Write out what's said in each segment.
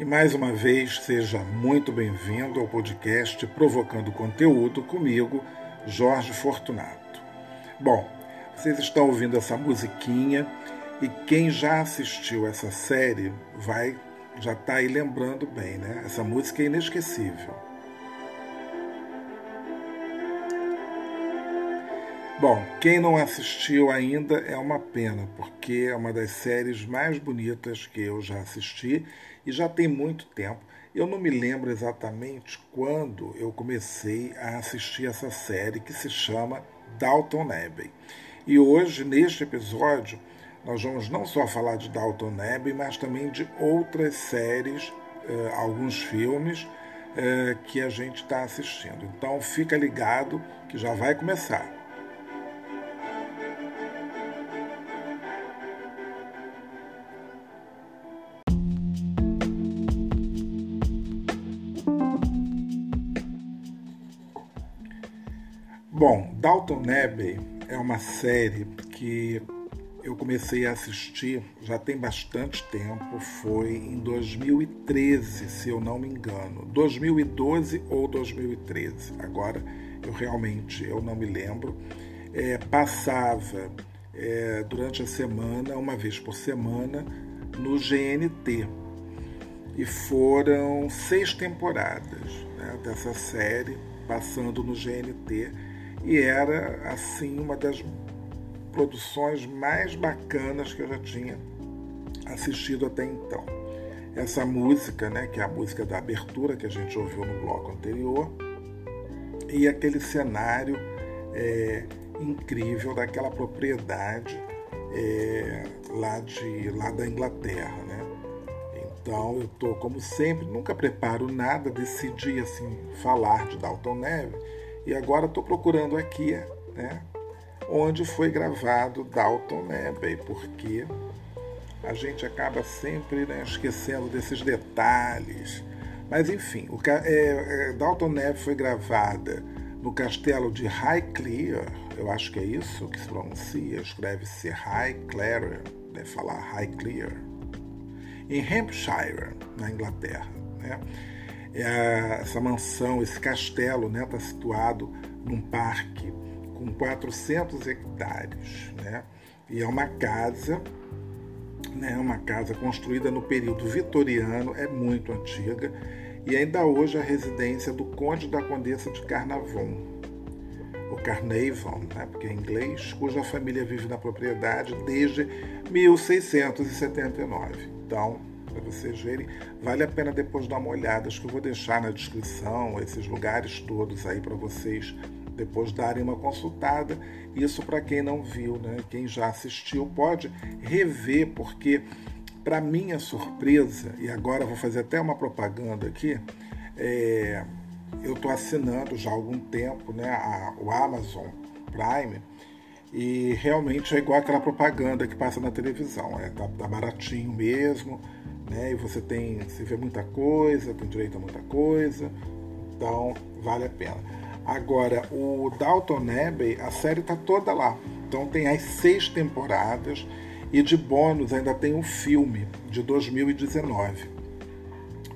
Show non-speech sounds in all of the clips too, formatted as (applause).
E mais uma vez, seja muito bem-vindo ao podcast Provocando Conteúdo comigo, Jorge Fortunato. Bom, vocês estão ouvindo essa musiquinha e quem já assistiu essa série vai já tá aí lembrando bem, né? Essa música é inesquecível. Bom, quem não assistiu ainda é uma pena, porque é uma das séries mais bonitas que eu já assisti e já tem muito tempo. Eu não me lembro exatamente quando eu comecei a assistir essa série que se chama Dalton Abbey. E hoje, neste episódio, nós vamos não só falar de Dalton Abbey, mas também de outras séries, eh, alguns filmes eh, que a gente está assistindo. Então fica ligado que já vai começar. Bom, Dalton Abbey é uma série que eu comecei a assistir já tem bastante tempo, foi em 2013, se eu não me engano, 2012 ou 2013. Agora eu realmente eu não me lembro. É, passava é, durante a semana, uma vez por semana, no GNT. E foram seis temporadas né, dessa série passando no GNT e era assim uma das produções mais bacanas que eu já tinha assistido até então. Essa música, né, que é a música da abertura que a gente ouviu no bloco anterior, e aquele cenário é, incrível daquela propriedade é, lá, de, lá da Inglaterra. Né? Então eu estou, como sempre, nunca preparo nada, decidi assim, falar de Dalton Neve e agora estou procurando aqui, né, onde foi gravado Dalton Abbey, porque a gente acaba sempre né, esquecendo desses detalhes. Mas enfim, o, é, é, Dalton Abbey foi gravada no castelo de Highclere, eu acho que é isso que se pronuncia, escreve-se Highclere, deve falar Highclere, em Hampshire, na Inglaterra. Né? É, essa mansão, esse castelo, está né, tá situado num parque com 400 hectares, né? E é uma casa, né, uma casa construída no período vitoriano, é muito antiga e ainda hoje é a residência do Conde da Condessa de Carnavon, o Carnavon, né, porque é inglês, cuja família vive na propriedade desde 1679. Então, para vocês verem. Vale a pena depois dar uma olhada. Acho que eu vou deixar na descrição esses lugares todos aí para vocês depois darem uma consultada. Isso para quem não viu, né? Quem já assistiu pode rever, porque para minha surpresa, e agora vou fazer até uma propaganda aqui, é, eu estou assinando já há algum tempo né, a, o Amazon Prime e realmente é igual aquela propaganda que passa na televisão, é, tá, tá baratinho mesmo, né? E você tem, você vê muita coisa, tem direito a muita coisa, então vale a pena. Agora, o Dalton Abbey, a série está toda lá. Então tem as seis temporadas e de bônus ainda tem um filme de 2019.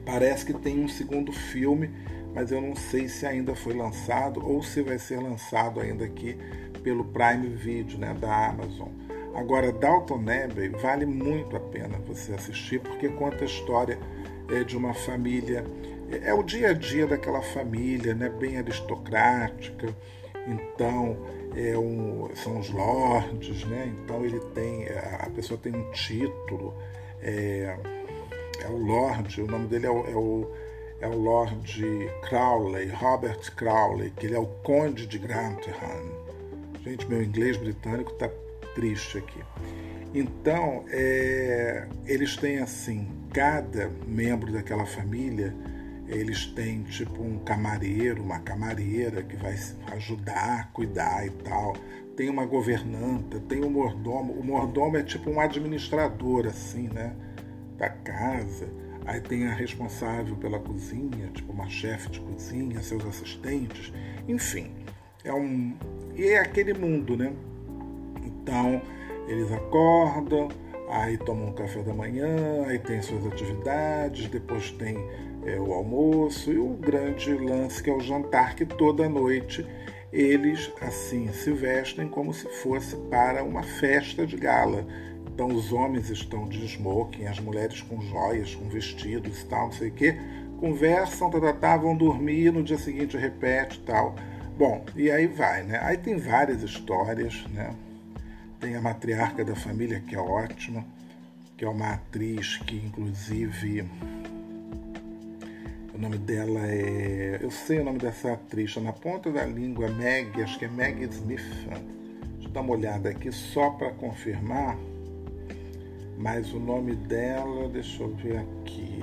Parece que tem um segundo filme, mas eu não sei se ainda foi lançado ou se vai ser lançado ainda aqui pelo Prime Video, né, da Amazon. Agora, Dalton Abbey vale muito a pena você assistir porque conta a história é, de uma família, é, é, o dia a dia daquela família, né, bem aristocrática. Então, é um, são os lords, né? Então ele tem, a pessoa tem um título, é, é o lord, o nome dele é o, é o, é o Lord Crowley, Robert Crowley, que ele é o Conde de Grantham. Gente, meu inglês britânico está triste aqui. Então, é, eles têm assim, cada membro daquela família, eles têm tipo um camareiro, uma camareira que vai ajudar, cuidar e tal. Tem uma governanta, tem um mordomo. O mordomo é tipo um administrador, assim, né? Da casa. Aí tem a responsável pela cozinha, tipo uma chefe de cozinha, seus assistentes. Enfim, é um. E é aquele mundo, né? Então, eles acordam, aí tomam um café da manhã, aí tem suas atividades, depois tem é, o almoço e o grande lance que é o jantar, que toda noite eles assim se vestem como se fosse para uma festa de gala. Então os homens estão de smoking, as mulheres com joias, com vestidos e tal, não sei o quê, conversam, tá, tá, tá, vão dormir, no dia seguinte repete tal. Bom, e aí vai, né? Aí tem várias histórias, né? Tem a matriarca da família, que é ótima, que é uma atriz que, inclusive, o nome dela é. Eu sei o nome dessa atriz, na ponta da língua, Meg, acho que é Meg Smith. Deixa eu dar uma olhada aqui só para confirmar. Mas o nome dela, deixa eu ver aqui.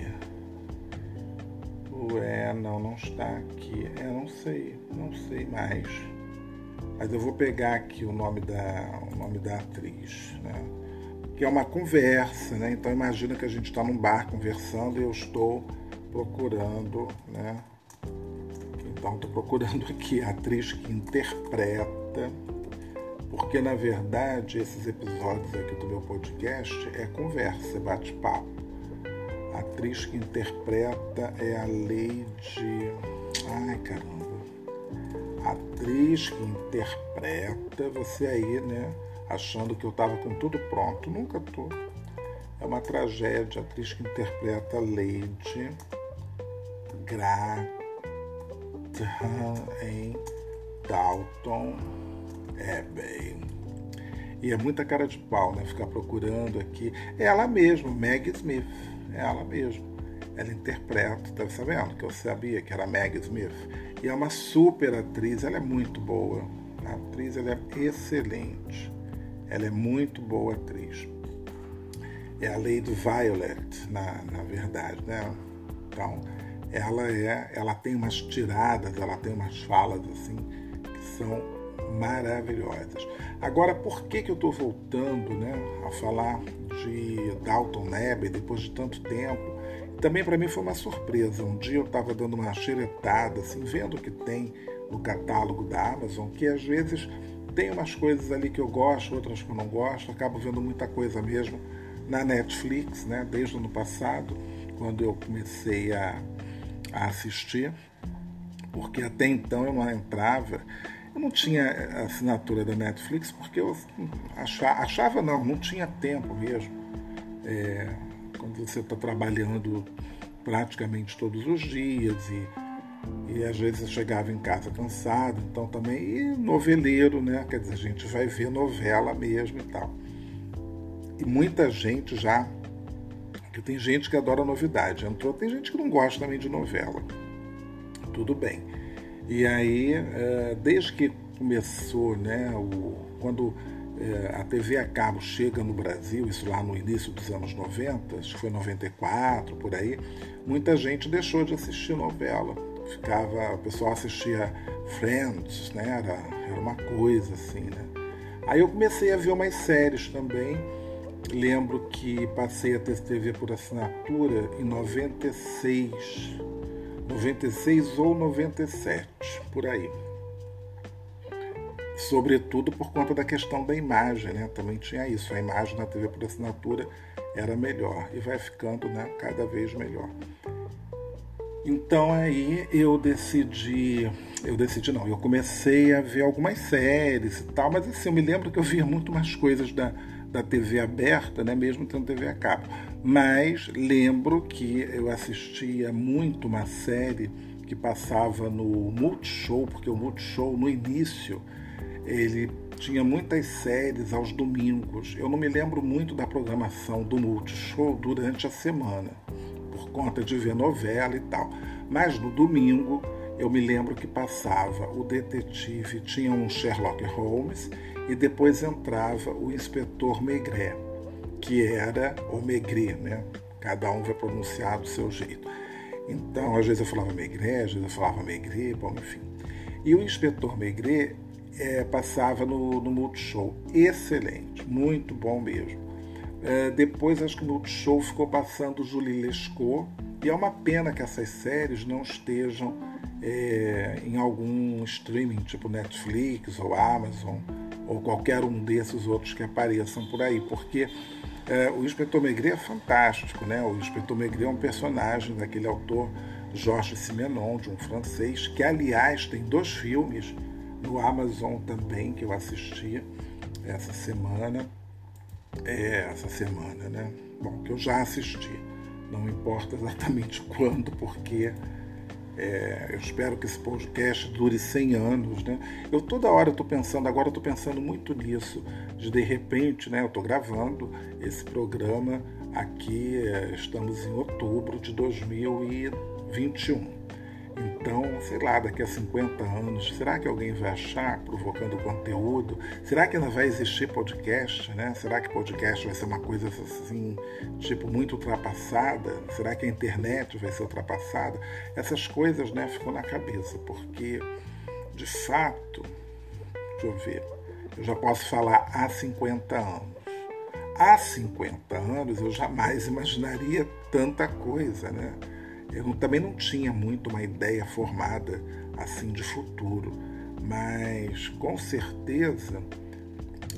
Ué, não, não está aqui. É, não sei, não sei mais. Mas eu vou pegar aqui o nome da, o nome da atriz, né? Que é uma conversa, né? Então imagina que a gente está num bar conversando e eu estou procurando, né? Então estou procurando aqui a atriz que interpreta, porque na verdade esses episódios aqui do meu podcast é conversa, é bate-papo. A atriz que interpreta é a Lady. Ai caramba atriz que interpreta, você aí, né, achando que eu estava com tudo pronto. Nunca tô. É uma tragédia. A atriz que interpreta Lady Graham em Dalton Abbey. E é muita cara de pau, né? Ficar procurando aqui. É ela mesma, Meg Smith. É ela mesma. Ela interpreta, tá sabendo? Que eu sabia que era Meg Smith e é uma super atriz, ela é muito boa. A atriz ela é excelente. Ela é muito boa atriz. É a Lady Violet, na, na verdade, né? Então, ela é, ela tem umas tiradas, ela tem umas falas assim que são maravilhosas. Agora, por que que eu estou voltando, né, a falar de Dalton Abbey depois de tanto tempo? Também para mim foi uma surpresa. Um dia eu estava dando uma xeretada, assim, vendo o que tem no catálogo da Amazon, que às vezes tem umas coisas ali que eu gosto, outras que eu não gosto, acabo vendo muita coisa mesmo na Netflix, né? Desde o ano passado, quando eu comecei a, a assistir, porque até então eu não entrava, eu não tinha assinatura da Netflix porque eu achava, achava não, não tinha tempo mesmo. É, quando você está trabalhando praticamente todos os dias e, e às vezes eu chegava em casa cansado, então também e noveleiro, né? Quer dizer, a gente vai ver novela mesmo e tal. E muita gente já, que tem gente que adora novidade, entrou, tem gente que não gosta também de novela. Tudo bem. E aí, eh, desde que começou, né, o, quando a TV a cabo chega no Brasil, isso lá no início dos anos 90, acho que foi 94, por aí, muita gente deixou de assistir novela. Ficava, o pessoal assistia Friends, né? Era, era uma coisa assim, né? Aí eu comecei a ver umas séries também. Lembro que passei a ter TV por assinatura em 96, 96 ou 97, por aí sobretudo por conta da questão da imagem, né? Também tinha isso, a imagem na TV por assinatura era melhor e vai ficando, né, cada vez melhor. Então aí eu decidi, eu decidi não, eu comecei a ver algumas séries e tal, mas assim, eu me lembro que eu via muito mais coisas da, da TV aberta, né, mesmo tendo TV a cabo. Mas lembro que eu assistia muito uma série que passava no Multishow, porque o Multishow no início ele tinha muitas séries aos domingos. Eu não me lembro muito da programação do Multishow durante a semana, por conta de ver novela e tal. Mas no domingo eu me lembro que passava o detetive, tinha um Sherlock Holmes e depois entrava o inspetor Maigret, que era o Maigret, né? Cada um vai pronunciar do seu jeito. Então, às vezes eu falava Maigret, às vezes eu falava Maigret, bom, enfim. E o inspetor Maigret é, passava no, no Multishow. Excelente, muito bom mesmo. É, depois, acho que o Multishow ficou passando Julie Lescaut, e é uma pena que essas séries não estejam é, em algum streaming, tipo Netflix ou Amazon, ou qualquer um desses outros que apareçam por aí, porque é, o Inspetor Maigret é fantástico, né? O Inspetor Maigret é um personagem daquele autor Georges Simenon, de um francês, que aliás tem dois filmes no Amazon também que eu assisti essa semana. É, essa semana, né? Bom, que eu já assisti. Não importa exatamente (laughs) quando, porque é, eu espero que esse podcast dure 100 anos, né? Eu toda hora estou pensando, agora estou pensando muito nisso, de de repente, né? Eu estou gravando esse programa aqui, é, estamos em outubro de 2021. Então, sei lá, daqui a 50 anos, será que alguém vai achar provocando conteúdo? Será que ainda vai existir podcast, né? Será que podcast vai ser uma coisa assim, tipo, muito ultrapassada? Será que a internet vai ser ultrapassada? Essas coisas, né, ficam na cabeça, porque, de fato, deixa eu ver, eu já posso falar há 50 anos. Há 50 anos eu jamais imaginaria tanta coisa, né? Eu também não tinha muito uma ideia formada assim de futuro, mas com certeza,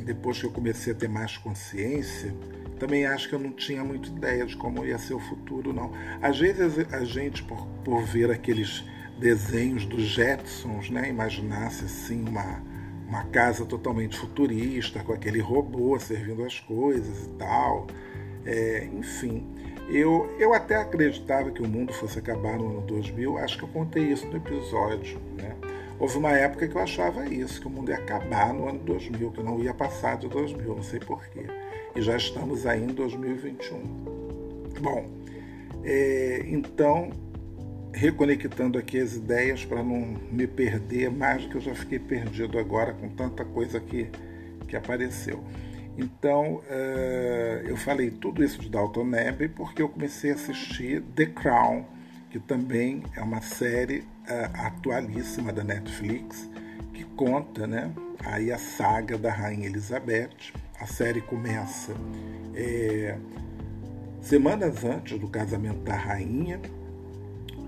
depois que eu comecei a ter mais consciência, também acho que eu não tinha muita ideia de como ia ser o futuro, não. Às vezes a gente, por, por ver aqueles desenhos dos Jetsons, né, imaginasse assim uma, uma casa totalmente futurista, com aquele robô servindo as coisas e tal. É, enfim, eu, eu até acreditava que o mundo fosse acabar no ano 2000, acho que eu contei isso no episódio. Né? Houve uma época que eu achava isso, que o mundo ia acabar no ano 2000, que não ia passar de 2000, não sei porquê. E já estamos aí em 2021. Bom, é, então, reconectando aqui as ideias para não me perder mais do que eu já fiquei perdido agora com tanta coisa que, que apareceu. Então, uh, eu falei tudo isso de Dalton Abbey porque eu comecei a assistir The Crown, que também é uma série uh, atualíssima da Netflix, que conta né, aí a saga da Rainha Elizabeth. A série começa é, semanas antes do casamento da rainha,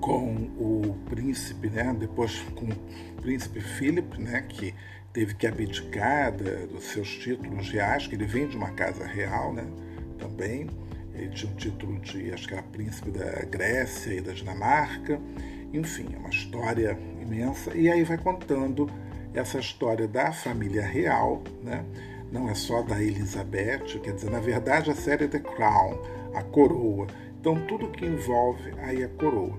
com o príncipe, né, depois com o príncipe Philip, né, que teve que abdicar dos seus títulos reais, que ele vem de uma casa real, né? Também. Ele tinha o título de, acho que era príncipe da Grécia e da Dinamarca. Enfim, é uma história imensa. E aí vai contando essa história da família real, né? Não é só da Elizabeth, quer dizer, na verdade a série é The Crown, a coroa. Então tudo que envolve aí a coroa.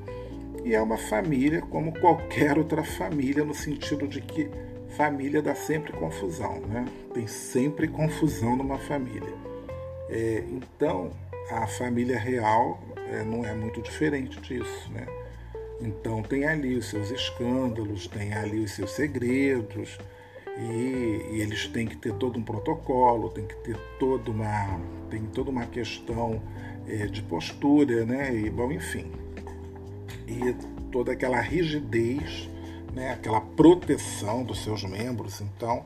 E é uma família como qualquer outra família, no sentido de que família dá sempre confusão, né? Tem sempre confusão numa família. É, então, a família real é, não é muito diferente disso, né? Então, tem ali os seus escândalos, tem ali os seus segredos, e, e, eles têm que ter todo um protocolo, tem que ter toda uma, tem toda uma questão é, de postura, né? E, bom, enfim. E toda aquela rigidez né, aquela proteção dos seus membros, então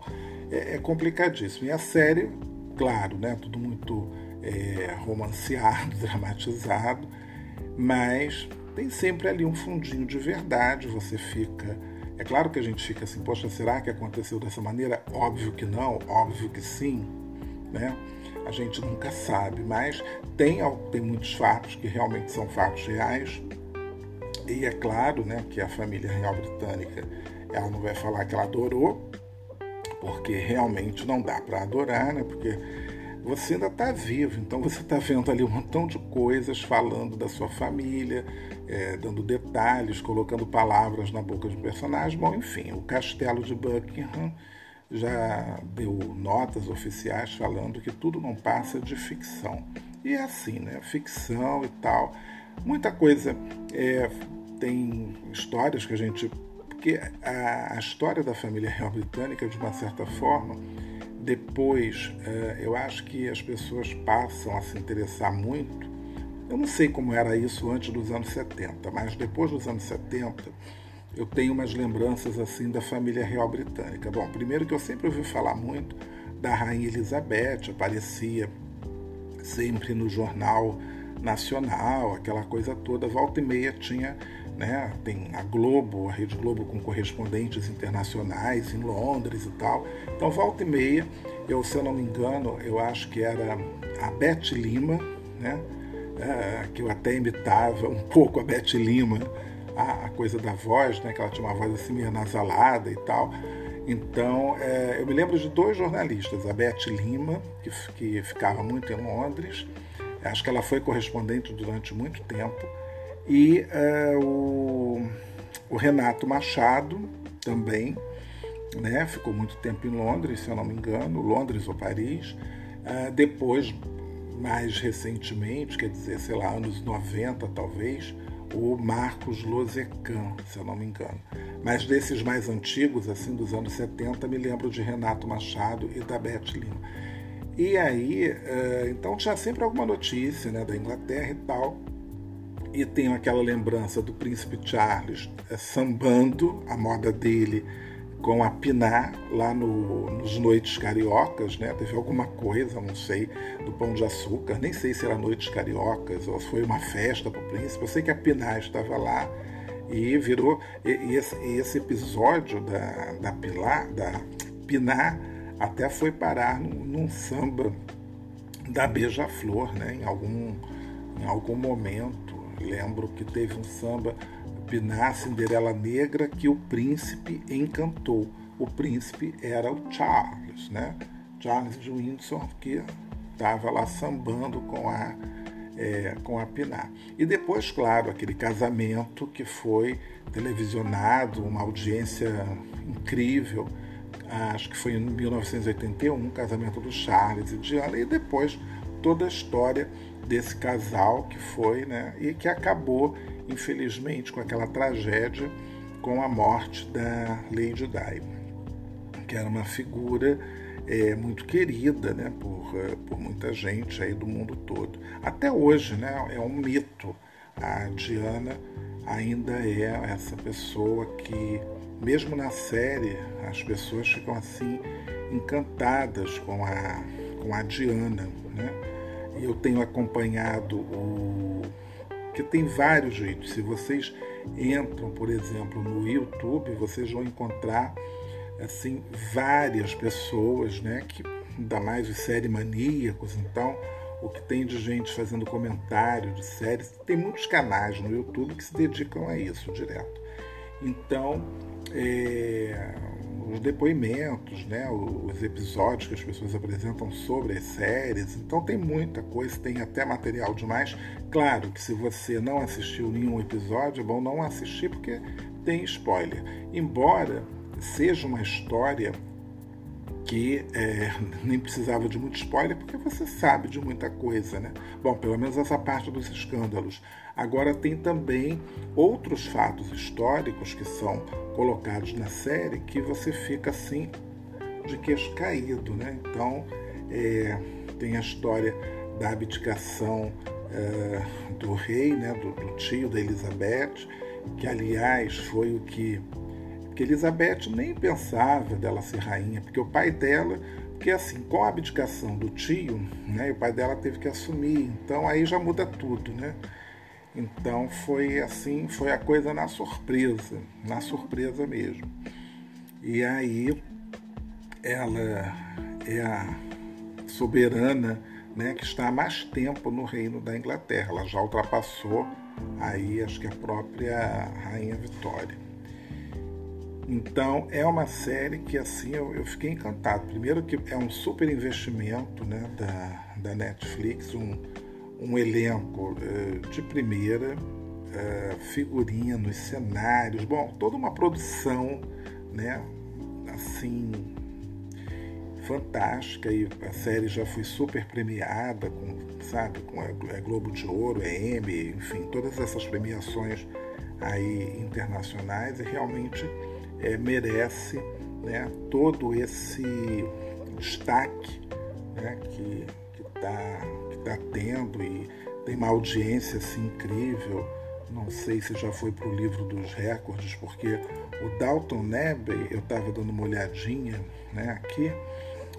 é, é complicadíssimo. E a série, claro, né, tudo muito é, romanceado, (laughs) dramatizado, mas tem sempre ali um fundinho de verdade, você fica. É claro que a gente fica assim, poxa, será que aconteceu dessa maneira? Óbvio que não, óbvio que sim, né? A gente nunca sabe, mas tem, tem muitos fatos que realmente são fatos reais, e é claro né, que a família real britânica ela não vai falar que ela adorou, porque realmente não dá para adorar, né? Porque você ainda está vivo, então (laughs) você está vendo ali um montão de coisas falando da sua família, é, dando detalhes, colocando palavras na boca do personagem. Bom, enfim, o castelo de Buckingham já deu notas oficiais falando que tudo não passa de ficção. E é assim, né? Ficção e tal muita coisa. É, tem histórias que a gente. Porque a, a, história da família real britânica, de uma certa forma, depois é, eu acho que as pessoas passam a se interessar muito. Eu não sei como era isso antes dos anos 70, mas depois dos anos 70 eu tenho umas lembranças assim da família real britânica. Bom, primeiro que eu sempre ouvi falar muito da rainha Elizabeth, aparecia sempre no jornal nacional, aquela coisa toda, volta e meia tinha, né, tem a Globo, a Rede Globo com correspondentes internacionais em Londres e tal. Então, volta e meia, eu, se eu não me engano, eu acho que era a Beth Lima, né, é, que eu até imitava um pouco a Beth Lima, a, a, coisa da voz, né, que ela tinha uma voz assim meio nasalada e tal. Então, é, eu me lembro de dois jornalistas, a Beth Lima, que, que ficava muito em Londres, acho que ela foi correspondente durante muito tempo, e é, o, o, Renato Machado também, né, ficou muito tempo em Londres, se eu não me engano, Londres ou Paris. É, depois, mais recentemente, quer dizer, sei lá, anos 90 talvez, o Marcos Lozecan, se eu não me engano. Mas desses mais antigos, assim, dos anos 70, me lembro de Renato Machado e da Beth Lima. E aí, eh, então tinha sempre alguma notícia né, da Inglaterra e tal. E tenho aquela lembrança do príncipe Charles é, sambando a moda dele com a Pinar lá no, nos Noites Cariocas, né? Teve alguma coisa, não sei, do Pão de Açúcar, nem sei se era Noites Cariocas ou foi uma festa para o príncipe. Eu sei que a Pinar estava lá e virou. E, e, esse, e esse, episódio da, da, Pilar, da Pinar até foi parar num, num samba da Beija-Flor, né? Em algum, em algum momento. Lembro que teve um samba Pinar Cinderela Negra que o príncipe encantou. O príncipe era o Charles, né? Charles de Windsor, que estava lá sambando com a, é, com a Pinar. E depois, claro, aquele casamento que foi televisionado, uma audiência incrível, acho que foi em 1981, casamento do Charles e Diana, e depois toda a história desse casal que foi, né, e que acabou infelizmente, com aquela tragédia com a morte da Lady Di, que era uma figura é, muito querida né, por, eh, por muita gente aí do mundo todo. Até hoje né, é um mito. A Diana ainda é essa pessoa que, mesmo na série, as pessoas ficam assim encantadas com a, com a Diana. Né? Eu tenho acompanhado o porque tem vários jeitos. Se vocês entram, por exemplo, no YouTube, vocês vão encontrar assim várias pessoas, né, que ainda mais os série maníacos, então o que tem de gente fazendo comentário de séries, tem muitos canais no YouTube que se dedicam a isso direto. Então, é, os depoimentos, né, os episódios que as pessoas apresentam sobre as séries. Então tem muita coisa, tem até material demais. Claro que se você não assistiu nenhum episódio, é bom não assistir porque tem spoiler. Embora seja uma história que é, (laughs) nem precisava de muito spoiler, porque você sabe de muita coisa, né? Bom, pelo menos essa parte dos escândalos. Agora tem também outros fatos históricos que são colocados na série que você fica assim de queixo caído, né? Então é, tem a história da abdicação é, do rei, né? Do, do tio da Elizabeth, que aliás foi o que que Elizabeth nem pensava dela ser rainha, porque o pai dela, porque assim, com a abdicação do tio, né, o pai dela teve que assumir, então aí já muda tudo, né? Então foi assim, foi a coisa na surpresa, na surpresa mesmo. E aí ela é a soberana, né, que está há mais tempo no reino da Inglaterra. Ela já ultrapassou aí acho que a própria rainha Vitória. Então é uma série que assim eu, eu, fiquei encantado. Primeiro que é um super investimento né, da, da Netflix, um, um elenco uh, de primeira, uh, figurinha nos cenários, bom, toda uma produção, né, assim fantástica e a série já foi super premiada com sabe? Com é Globo de Ouro, é Emmy, enfim, todas essas premiações aí internacionais e realmente é, merece né, todo esse destaque né, que está que tá tendo e tem uma audiência assim, incrível. Não sei se já foi para o livro dos recordes, porque o Dalton Nebe, eu estava dando uma olhadinha né, aqui,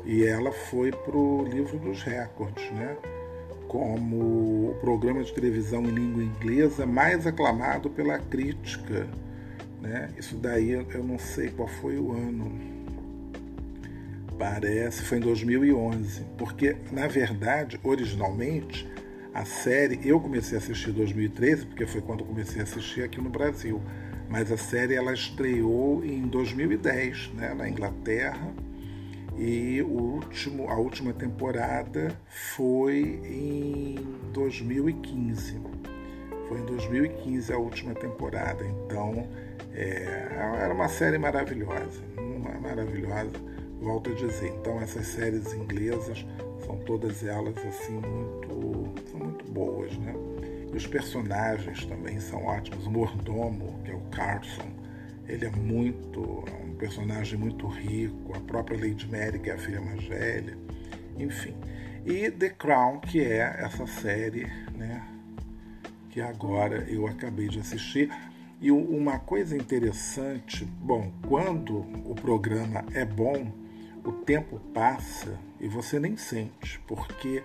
e ela foi para o livro dos recordes, né? como o programa de televisão em língua inglesa mais aclamado pela crítica. Né? Isso daí eu não sei qual foi o ano. Parece foi em 2011, porque na verdade, originalmente, a série eu comecei a assistir em 2013, porque foi quando eu comecei a assistir aqui no Brasil. Mas a série ela estreou em 2010, né, na Inglaterra e o último, a última temporada foi em 2015. Foi em 2015 a última temporada. Então é, era uma série maravilhosa, uma maravilhosa, volto a dizer. Então essas séries inglesas são todas elas assim muito, são muito boas, né? E os personagens também são ótimos. O mordomo, que é o Carson, ele é muito, é um personagem muito rico, a própria Lady Mary, que é a filha mais velha, enfim. E The Crown, que é essa série, né, que agora eu acabei de assistir. E uma coisa interessante, bom, quando o programa é bom, o tempo passa e você nem sente, porque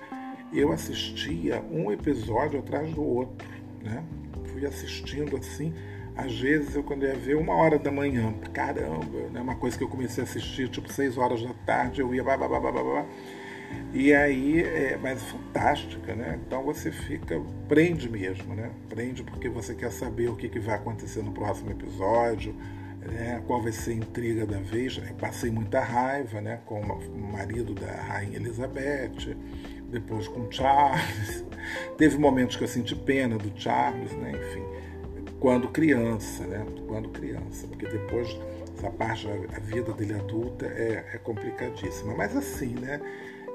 eu assistia um episódio atrás do outro, né? Fui assistindo assim, às vezes eu quando ia ver uma hora da manhã, caramba, né? uma coisa que eu comecei a assistir tipo seis horas da tarde, eu ia blá, blá, blá, blá, blá, e aí, é, mas fantástica, né? Então você fica, prende mesmo, né? Prende porque você quer saber o que, que vai acontecer no próximo episódio, né? qual vai ser a intriga da vez. Eu passei muita raiva, né? Com o marido da Rainha Elizabeth, depois com Charles. (laughs) Teve momentos que eu senti pena do Charles, né? Enfim quando criança, né? Quando criança, porque depois essa parte da vida dele adulta é, é complicadíssima. Mas assim, né?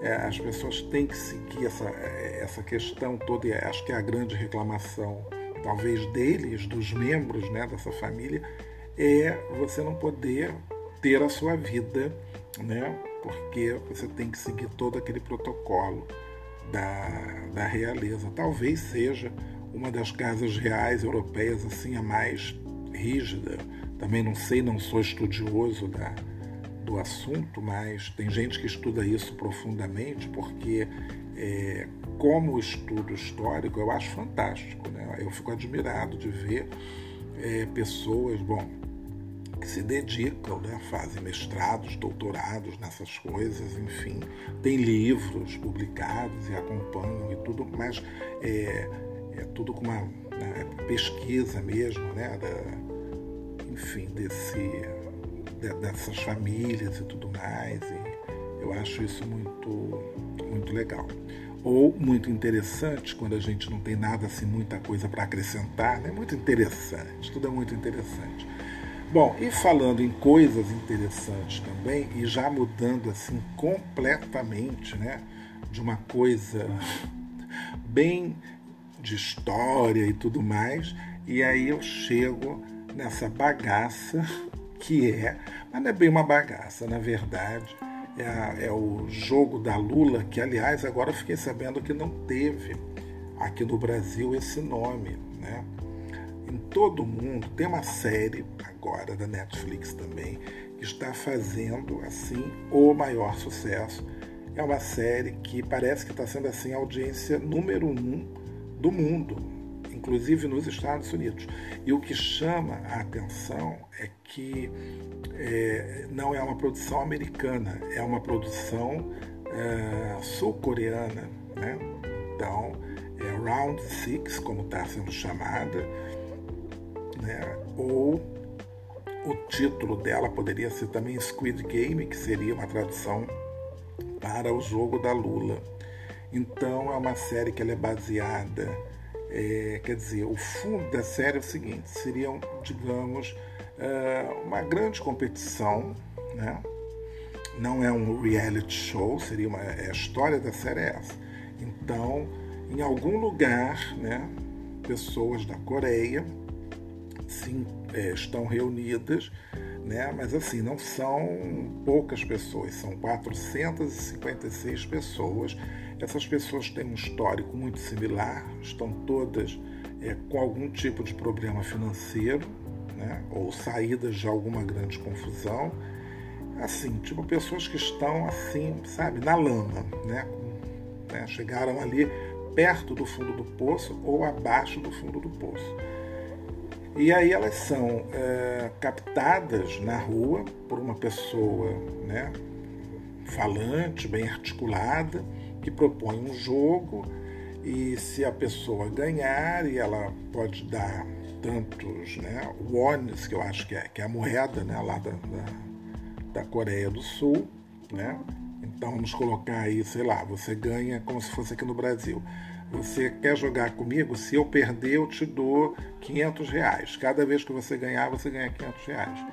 É, as pessoas têm que seguir essa, essa questão toda, e acho que é a grande reclamação, talvez deles, dos membros né, dessa família, é você não poder ter a sua vida, né? Porque você tem que seguir todo aquele protocolo da, da realeza. Talvez seja uma das casas reais europeias assim a mais rígida. Também não sei, não sou estudioso da, do assunto, mas tem gente que estuda isso profundamente porque é, como estudo histórico eu acho fantástico, né? Eu fico admirado de ver é, pessoas, bom, que se dedicam, né? fazem mestrados, doutorados nessas coisas, enfim, tem livros publicados e acompanham e tudo, mas é, é tudo com uma né, pesquisa mesmo, né, da, enfim, desse, de, dessas famílias e tudo mais. E eu acho isso muito, muito legal. Ou muito interessante, quando a gente não tem nada assim, muita coisa para acrescentar, né? Muito interessante, tudo é muito interessante. Bom, e falando em coisas interessantes também, e já mudando assim completamente, né, de uma coisa (laughs) bem de história e tudo mais, e aí eu chego nessa bagaça que é, mas não é bem uma bagaça, na verdade, é, é o jogo da Lula, que aliás agora fiquei sabendo que não teve aqui no Brasil esse nome, né? Em todo o mundo tem uma série agora da Netflix também que está fazendo assim o maior sucesso. É uma série que parece que está sendo assim a audiência número um do mundo, inclusive nos Estados Unidos. E o que chama a atenção é que é, não é uma produção americana, é uma produção é, sul-coreana. Né? Então, é Round Six, como está sendo chamada, né? ou o título dela poderia ser também Squid Game, que seria uma tradução para o jogo da Lula. Então é uma série que é baseada, é, quer dizer, o fundo da série é o seguinte: seria, digamos, é, uma grande competição, né? não é um reality show, seria uma, é, a história da série é essa. Então em algum lugar, né, pessoas da Coreia sim, é, estão reunidas, né, mas assim, não são poucas pessoas, são 456 pessoas. Essas pessoas têm um histórico muito similar, estão todas é, com algum tipo de problema financeiro, né, ou saídas de alguma grande confusão. Assim, tipo pessoas que estão assim, sabe, na lama, né, né chegaram ali perto do fundo do poço ou abaixo do fundo do poço. E aí elas são é, captadas na rua por uma pessoa né, falante, bem articulada, que propõe um jogo e se a pessoa ganhar, e ela pode dar tantos né, wones, que eu acho que é, que é a moeda né, lá da, da, da Coreia do Sul, né, então vamos colocar aí, sei lá, você ganha como se fosse aqui no Brasil. Você quer jogar comigo? Se eu perder, eu te dou 500 reais. Cada vez que você ganhar, você ganha 500 reais.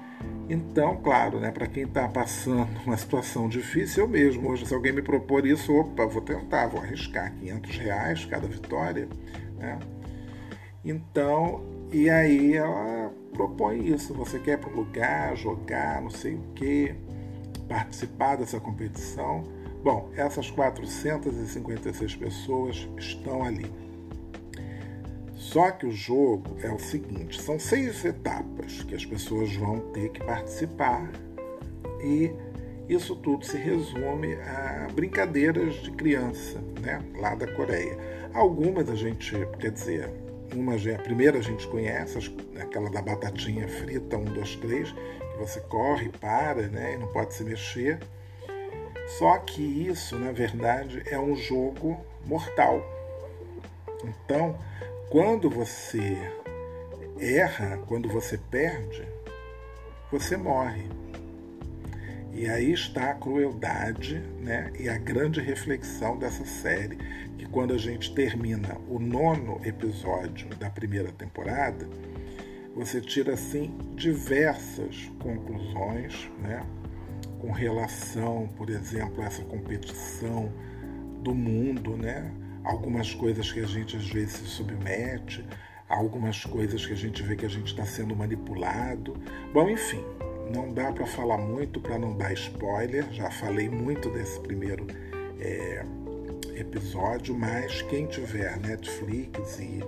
Então, claro, né, para quem está passando uma situação difícil, eu mesmo, hoje, se alguém me propor isso, opa, vou tentar, vou arriscar 500 reais cada vitória. Né? Então, e aí ela propõe isso. Você quer para um lugar, jogar, não sei o quê participar dessa competição. Bom, essas 456 pessoas estão ali. Só que o jogo é o seguinte: são seis etapas que as pessoas vão ter que participar e isso tudo se resume a brincadeiras de criança, né, lá da Coreia. Algumas a gente, quer dizer, uma a primeira a gente conhece, aquela da batatinha frita, um, dois, três, você corre, para, né, e não pode se mexer. Só que isso, na verdade, é um jogo mortal. Então, quando você erra, quando você perde, você morre. E aí está a crueldade né, e a grande reflexão dessa série, que quando a gente termina o nono episódio da primeira temporada, você tira assim diversas conclusões, né? Com relação, por exemplo, a essa competição do mundo, né? Algumas coisas que a gente às vezes se submete, algumas coisas que a gente vê que a gente está sendo manipulado. Bom, enfim, não dá para falar muito para não dar spoiler. Já falei muito desse primeiro é, episódio, mas quem tiver Netflix e,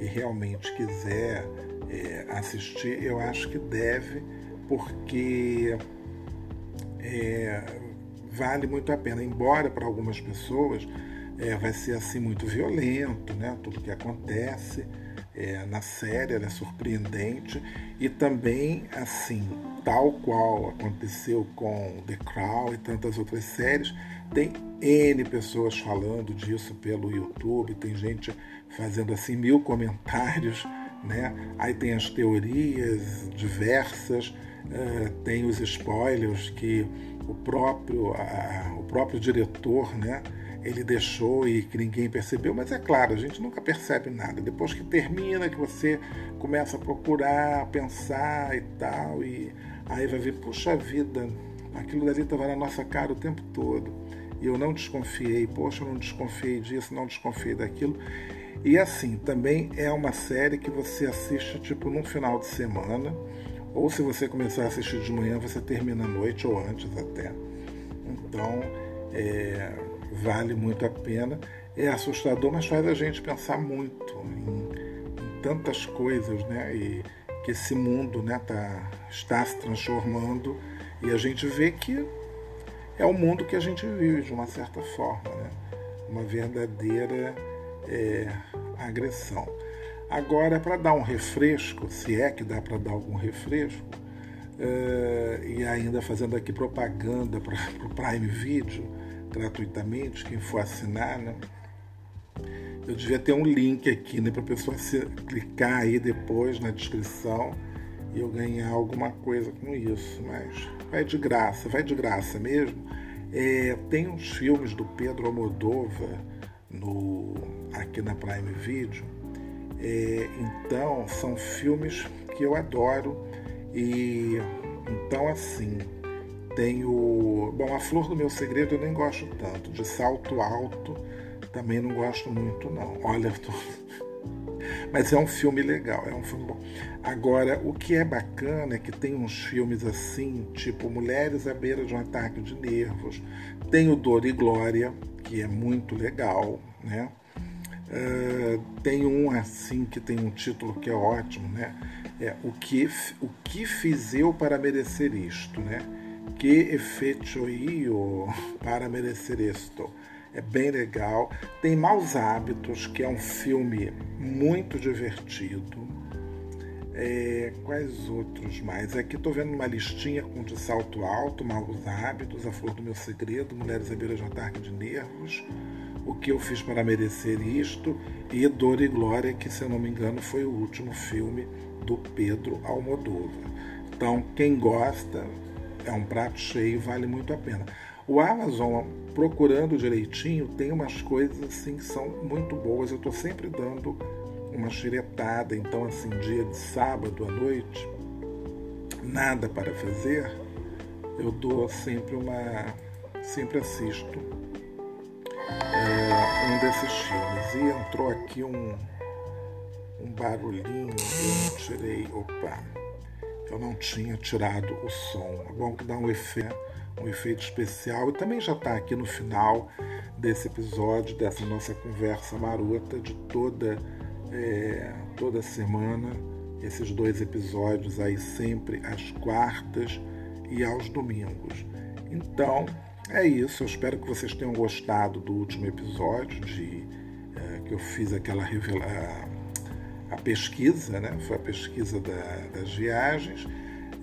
e realmente quiser é, assistir, eu acho que deve, porque é, vale muito a pena. Embora para algumas pessoas é, vai ser assim muito violento, né? Tudo que acontece é, na série é surpreendente e também assim tal qual aconteceu com The Crown e tantas outras séries tem n pessoas falando disso pelo YouTube tem gente fazendo assim mil (laughs) comentários né? Aí tem as teorias diversas, uh, tem os spoilers que o próprio, o próprio diretor né? ele deixou e que ninguém percebeu, mas é claro, a gente nunca percebe nada. Depois que termina, que você começa a procurar, pensar e tal, e aí vai ver, puxa vida, aquilo dali estava na nossa cara o tempo todo. E eu não desconfiei, poxa, eu não desconfiei disso, não desconfiei daquilo. E assim, também é uma série que você assiste tipo num final de semana, ou se você começar a assistir de manhã, você termina à noite ou antes até. Então, é, vale muito a pena. É assustador, mas faz a gente pensar muito em, em tantas coisas, né? E que esse mundo né, tá, está se transformando e a gente vê que é o mundo que a gente vive de uma certa forma, né? Uma verdadeira é, agressão. Agora, para dar um refresco, se é que dá para dar algum refresco, é, e ainda fazendo aqui propaganda para o Prime Video gratuitamente, quem for assinar, né? Eu devia ter um link aqui né, para a pessoa se, clicar aí depois na descrição e eu ganhar alguma coisa com isso, mas vai de graça, vai de graça mesmo. É, tem uns filmes do Pedro Almodóvar no, aqui na Prime Video. É, então, são filmes que eu adoro e então assim tem o bom a flor do meu segredo eu nem gosto tanto de salto alto também não gosto muito não. Olha, tô... (laughs) mas é um filme legal, é um filme bom. Agora, o que é bacana é que tem uns filmes assim, tipo Mulheres à beira de um ataque de nervos, tem o Dor e Glória, que é muito legal, né? Uh, tem um assim que tem um título que é ótimo, né? É o que o que fiz eu para merecer isto, né? Que efeito eu para merecer isto? É bem legal. Tem Maus Hábitos, que é um filme muito divertido. É, quais outros mais? Aqui estou vendo uma listinha com de salto alto, Maus Hábitos, A Flor do Meu Segredo, Mulheres à Beira de um Ataque de Nervos, O que Eu Fiz para Merecer Isto e Dor e Glória, que se eu não me engano foi o último filme do Pedro Almodóvar. Então, quem gosta, é um prato cheio, vale muito a pena. O Amazon, procurando direitinho, tem umas coisas assim que são muito boas. Eu estou sempre dando uma xiretada. Então, assim, dia de sábado à noite, nada para fazer, eu dou sempre uma. sempre assisto é, um desses filmes. E entrou aqui um, um barulhinho, eu não tirei. Opa! Eu não tinha tirado o som. É bom que dá um efeito um efeito especial e também já está aqui no final desse episódio, dessa nossa conversa marota de toda, é, toda semana, esses dois episódios aí sempre às quartas e aos domingos. Então, é isso. Eu espero que vocês tenham gostado do último episódio de é, que eu fiz aquela revela a, a pesquisa, né? Foi a pesquisa da, das viagens,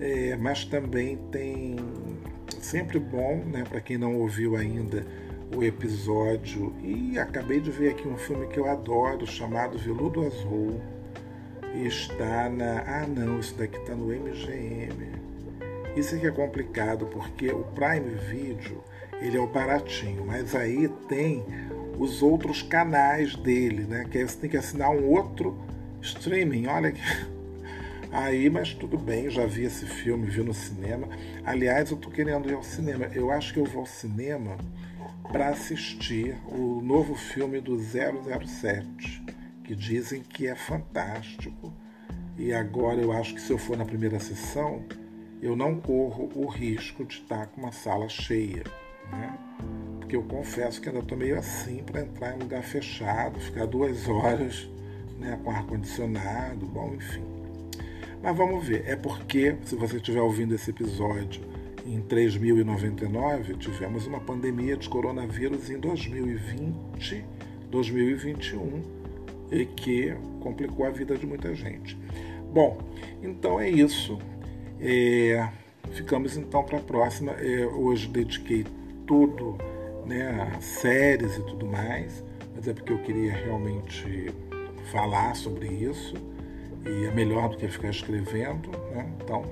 é, mas também tem sempre bom, né, para quem não ouviu ainda o episódio. E acabei de ver aqui um filme que eu adoro, chamado Veludo Azul. Está na. Ah, não, isso daqui está no MGM. Isso aqui é complicado porque o Prime Video ele é o baratinho, mas aí tem os outros canais dele, né? Que aí você tem que assinar um outro streaming. Olha que (laughs) Aí, mas tudo bem, já vi esse filme, vi no cinema. Aliás, eu tô querendo ir ao cinema. Eu acho que eu vou ao cinema para assistir o novo filme do 007, que dizem que é fantástico. E agora eu acho que se eu for na primeira sessão, eu não corro o risco de estar com uma sala cheia, né? Porque eu confesso que ainda estou meio assim para entrar em lugar fechado, ficar duas horas né, com ar-condicionado, bom, enfim. Mas vamos ver, é porque, se você estiver ouvindo esse episódio em 3099, tivemos uma pandemia de coronavírus em 2020, 2021, e que complicou a vida de muita gente. Bom, então é isso. É, ficamos então para a próxima. É, hoje dediquei tudo né, a séries e tudo mais, mas é porque eu queria realmente falar sobre isso e é melhor do que ficar escrevendo. Né? Então,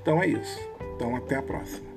então é isso. Então até a próxima.